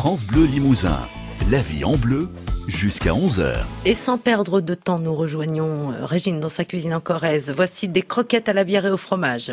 France Bleu Limousin. La vie en bleu jusqu'à 11h. Et sans perdre de temps, nous rejoignons euh, Régine dans sa cuisine en Corrèze. Voici des croquettes à la bière et au fromage.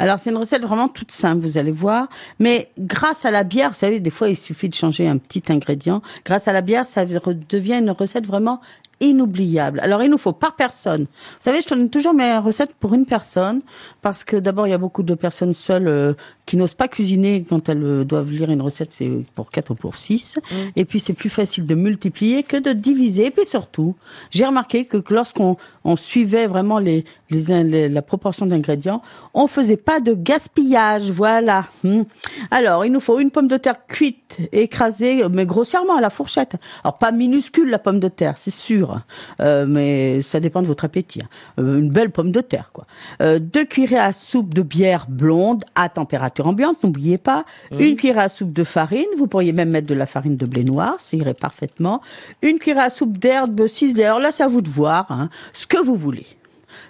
Alors c'est une recette vraiment toute simple, vous allez voir. Mais grâce à la bière, vous savez, des fois il suffit de changer un petit ingrédient. Grâce à la bière, ça devient une recette vraiment inoubliable. Alors, il nous faut par personne. Vous savez, je donne toujours mes recettes pour une personne parce que d'abord, il y a beaucoup de personnes seules euh, qui n'osent pas cuisiner quand elles euh, doivent lire une recette, c'est pour quatre ou pour six. Mm. Et puis, c'est plus facile de multiplier que de diviser. Et puis surtout, j'ai remarqué que lorsqu'on on suivait vraiment les, les, la proportion d'ingrédients, on faisait pas de gaspillage. Voilà. Hmm. Alors, il nous faut une pomme de terre cuite, écrasée, mais grossièrement à la fourchette. Alors, pas minuscule la pomme de terre, c'est sûr. Euh, mais ça dépend de votre appétit. Hein. Euh, une belle pomme de terre, quoi. Euh, deux cuillerées à soupe de bière blonde à température ambiante, n'oubliez pas. Mmh. Une cuillerée à soupe de farine, vous pourriez même mettre de la farine de blé noir, ça irait parfaitement. Une cuillerée à soupe d'herbe ciselée, alors là c'est à vous de voir, hein, ce que vous voulez.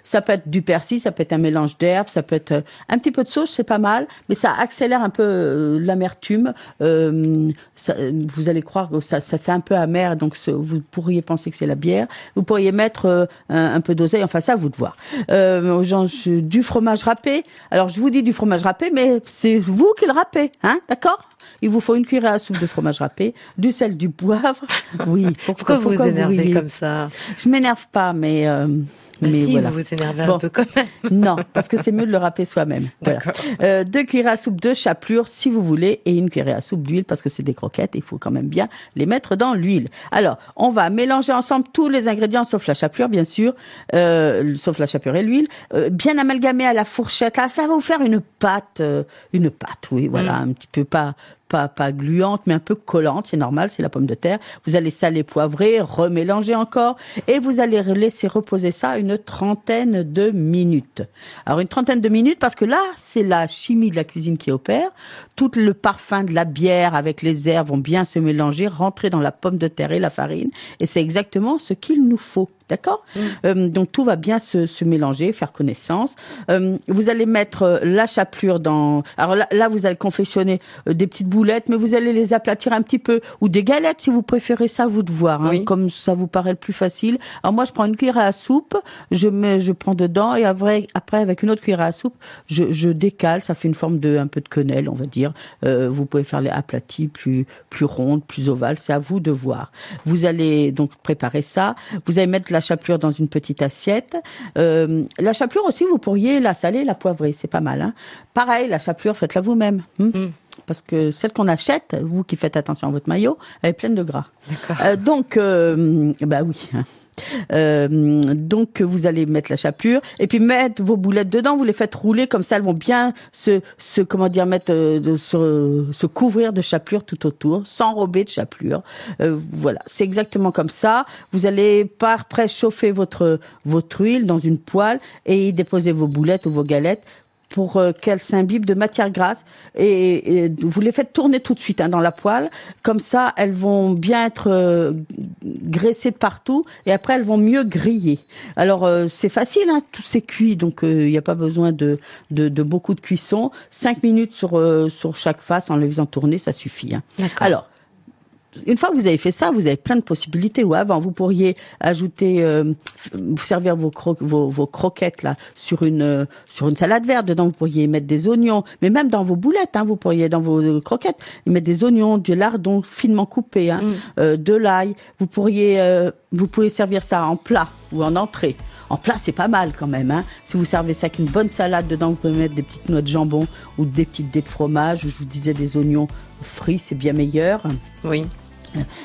Ça peut être du persil, ça peut être un mélange d'herbes, ça peut être euh, un petit peu de sauce, c'est pas mal, mais ça accélère un peu euh, l'amertume. Euh, vous allez croire que ça, ça fait un peu amer, donc vous pourriez penser que c'est la bière. Vous pourriez mettre un, peu d'oseille, enfin ça, à vous de voir. Euh, gens, du fromage râpé. Alors je vous dis du fromage râpé, mais c'est vous qui le râpez, hein, d'accord? Il vous faut une cuillère à soupe de fromage râpé, du sel, du poivre. Oui. Pourquoi, vous vous énervez comme ça? Je m'énerve pas, mais mais si, vous vous énervez un peu quand même. non, parce que c'est mieux de le râper soi-même. Voilà. Euh, deux cuillères à soupe de chapelure, si vous voulez, et une cuillère à soupe d'huile, parce que c'est des croquettes, il faut quand même bien les mettre dans l'huile. Alors, on va mélanger ensemble tous les ingrédients, sauf la chapelure, bien sûr, euh, sauf la chapelure et l'huile, euh, bien amalgamé à la fourchette. Là, ça va vous faire une pâte, euh, une pâte, oui, voilà, mm. un petit peu pas pas, pas gluante, mais un peu collante, c'est normal, c'est la pomme de terre. Vous allez saler, poivrer, remélanger encore, et vous allez laisser reposer ça une trentaine de minutes. Alors une trentaine de minutes parce que là, c'est la chimie de la cuisine qui opère. Tout le parfum de la bière avec les herbes vont bien se mélanger, rentrer dans la pomme de terre et la farine, et c'est exactement ce qu'il nous faut. D'accord mm. euh, Donc tout va bien se, se mélanger, faire connaissance. Euh, vous allez mettre euh, la chapelure dans. Alors là, vous allez confectionner des petites boulettes, mais vous allez les aplatir un petit peu ou des galettes si vous préférez ça, vous de voir, hein, comme ça vous paraît le plus facile. Alors moi, je prends une cuillère à soupe, je mets, je prends dedans et après, après avec une autre cuillère à soupe, je, je décale. Ça fait une forme de un peu de quenelle, on va dire. vous pouvez faire les aplatis plus plus rondes, plus ovales. C'est à vous de voir. Vous allez donc préparer ça. Vous allez mettre la la chapelure dans une petite assiette. Euh, la chapelure aussi, vous pourriez la saler, la poivrer, c'est pas mal. Hein. Pareil, la chapelure, faites-la vous-même. Hein. Mm. Parce que celle qu'on achète, vous qui faites attention à votre maillot, elle est pleine de gras. Euh, donc, euh, bah oui. Hein. Euh, donc vous allez mettre la chapelure et puis mettre vos boulettes dedans. Vous les faites rouler comme ça, elles vont bien se, se comment dire, mettre euh, se, couvrir de chapelure tout autour, s'enrober de chapelure. Euh, voilà, c'est exactement comme ça. Vous allez par près chauffer votre votre huile dans une poêle et y déposer vos boulettes ou vos galettes pour qu'elles s'imbibent de matière grasse et, vous les faites tourner tout de suite hein, dans la poêle. Comme ça, elles vont bien être graissées de partout et après elles vont mieux griller. Alors euh, c'est facile, hein, tout c'est cuit, donc il n'y a pas besoin de, de, de, beaucoup de cuisson. Cinq minutes sur sur chaque face en les faisant tourner, ça suffit. Hein. Alors une fois que vous avez fait ça, vous avez plein de possibilités. Ou avant, vous pourriez ajouter, euh, vous servir vos, vos, croquettes là sur une euh, sur une salade verte. Dedans, vous pourriez mettre des oignons, mais même dans vos boulettes, hein, vous pourriez dans vos croquettes mettre des oignons, du lardon finement coupé, hein, mm. euh, de l'ail. Vous pourriez vous pouvez servir ça en plat ou en entrée. En plat, c'est pas mal quand même. Hein. Si vous servez ça avec une bonne salade dedans, vous pouvez mettre des petites noix de jambon ou des petites dés de fromage. Je vous disais des oignons frits, c'est bien meilleur. Oui.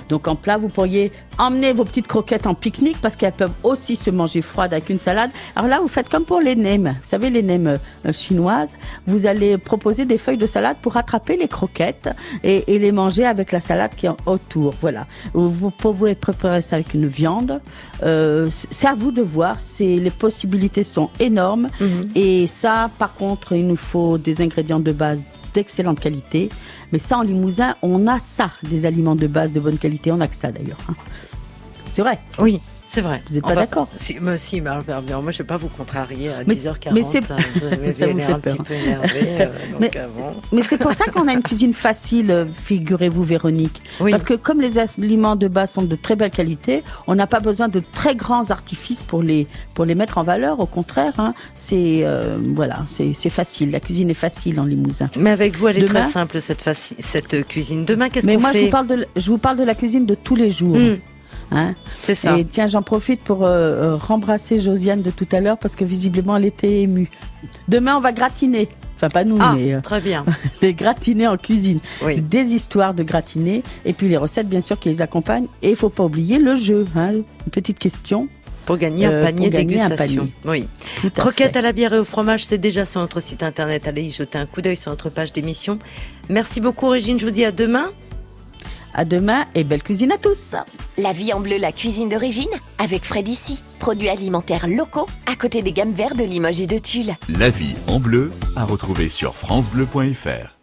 Donc en plat, vous pourriez emmener vos petites croquettes en pique-nique parce qu'elles peuvent aussi se manger froides avec une salade. Alors là, vous faites comme pour les nems. Vous savez, les nems euh, chinoises. Vous allez proposer des feuilles de salade pour attraper les croquettes et, les manger avec la salade qui est autour. Voilà. Vous pouvez préparer ça avec une viande. Euh, c'est à vous de voir. C'est les possibilités sont énormes. Mhm. Et ça, par contre, il nous faut des ingrédients de base d'excellente qualité. Mais ça, en Limousin, on a ça, des aliments de base de bonne qualité. On a que ça d'ailleurs. Hein. C'est vrai. Oui. C'est vrai. Vous n'êtes pas d'accord si, mais si, mais alors, moi je ne vais pas vous contrarier à mais, 10h40. Mais c'est hein, ça vous fait un peur. petit peu énervé. Euh, mais bon. mais c'est pour ça qu'on a une cuisine facile, euh, figurez-vous Véronique. Oui. Parce que comme les aliments de base sont de très belle qualité, on n'a pas besoin de très grands artifices pour les pour les mettre en valeur. Au contraire, hein, c'est euh, voilà, c'est facile. La cuisine est facile en Limousin. Mais avec vous, elle est Demain- très simple cette cuisine. Demain, qu'est-ce Mais qu'on moi, je fait vous parle de je vous parle de la cuisine de tous les jours. Hmm, Hein C'est ça. Et tiens, j'en profite pour euh, euh, rembrasser Josiane de tout à l'heure parce que visiblement elle était émue. Demain, on va gratiner. Enfin, pas nous, Ah, mais euh, très bien. les gratiner en cuisine. Oui. Des histoires de gratiner et puis les recettes, bien sûr, qui les accompagnent. Et il faut pas oublier le jeu. Hein, une petite question. Pour gagner Euh, un panier pour gagner un dégustation. Oui. À Croquettes fait. à la bière et au fromage, c'est déjà sur notre site internet. Allez y jeter un coup d'œil sur notre page d'émission. Merci beaucoup, Régine. Je vous dis à demain. À demain et belle cuisine à tous. La vie en bleu, la cuisine d'origine, avec Fred ici. Produits alimentaires locaux, à côté des gammes vertes de Limoges et de Tulle. La vie en bleu à retrouver sur francebleu.fr.